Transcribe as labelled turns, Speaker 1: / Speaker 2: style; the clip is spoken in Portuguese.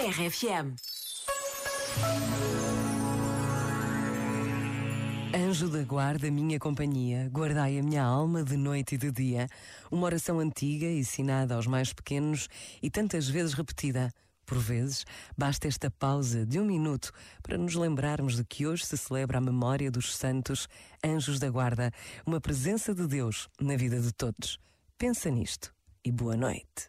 Speaker 1: RFM.
Speaker 2: Anjo da guarda, minha companhia, guardai a minha alma de noite e de dia. Uma oração antiga, ensinada aos mais pequenos e tantas vezes repetida. Por vezes, basta esta pausa de um minuto para nos lembrarmos de que hoje se celebra a memória dos santos anjos da guarda, uma presença de Deus na vida de todos. Pensa nisto e boa noite.